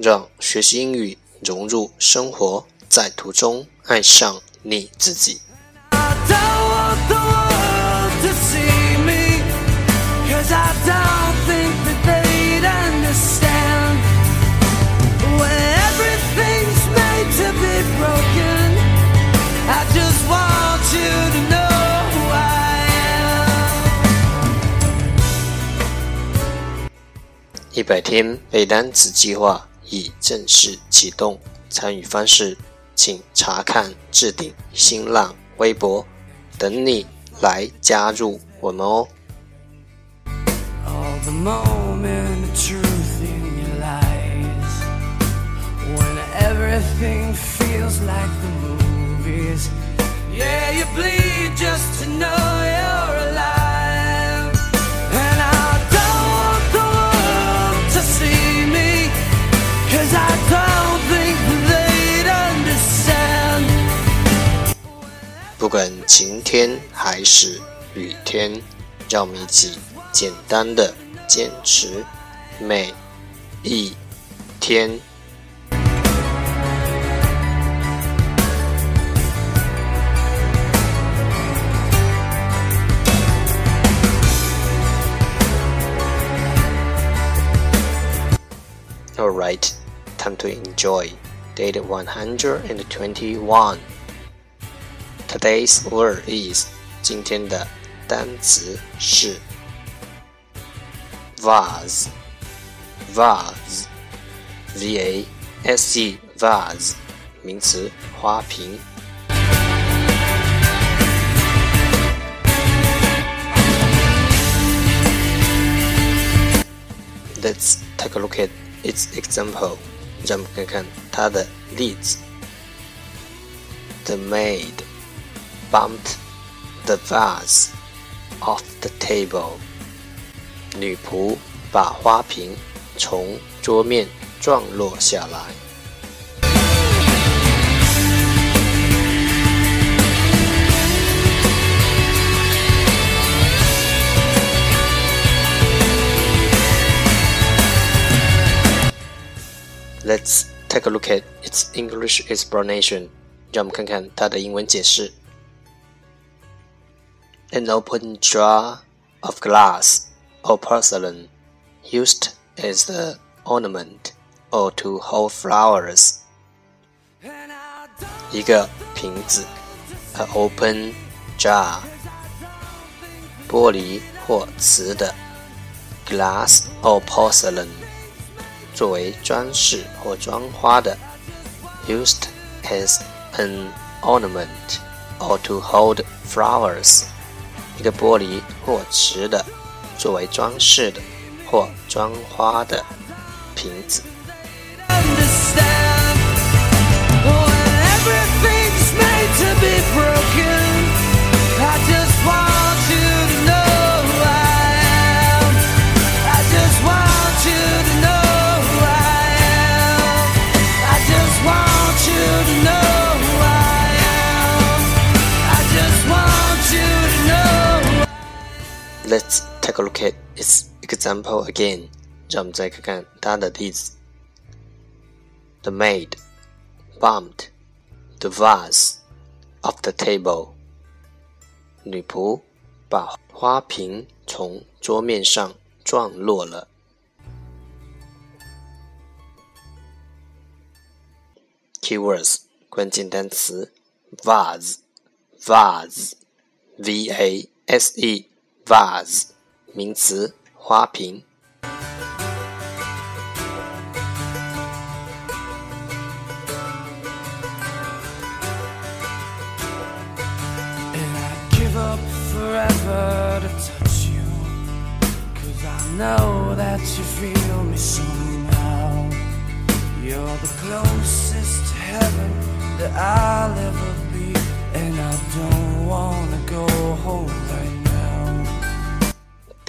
让学习英语融入生活在途中爱上你自己。一百天背单词计划。已正式启动，参与方式请查看置顶新浪微博，等你来加入我们哦。The moment of truth in your lies. When everything feels like the movies. Yeah, you bleed 管晴天还是雨天，让我们一起简单的坚持每一天。 Alright, time to enjoy. Date 121. Today's word is 今天的单词是 vase vase v a s e vase 名词花瓶。Let's take a look at its example. 让我们看看它的例子。The maid bumped the vase off the table. 女仆把花瓶从桌面撞落下来。 Let's take a look at its English explanation. 让我们看看它的英文解释。 An open jar of glass or porcelain used as the ornament or to hold flowers. And I don't 一个瓶子，an open jar，玻璃或瓷的，glass or porcelain，作为装饰或装花的，used as an ornament or to hold flowers， 一个玻璃或瓷的，作为装饰的或装花的瓶子。Let's take a look at its example again. 让我们再看看它的例子。The maid bumped the vase off the table. 女仆把花瓶从桌面上撞落了。Keywords 关键单词 vase vase v a s e vase 名词花瓶。 And I'd give up forever to touch you. Cause know that you feel me somehow. You're the closest to heaven that I'll ever be, and I don't wanna go home right now.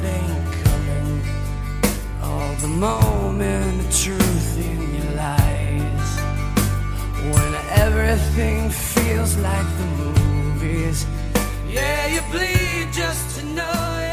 That ain't coming. All the moment of truth in your lies. When everything feels like the movies. Yeah, you bleed just to know.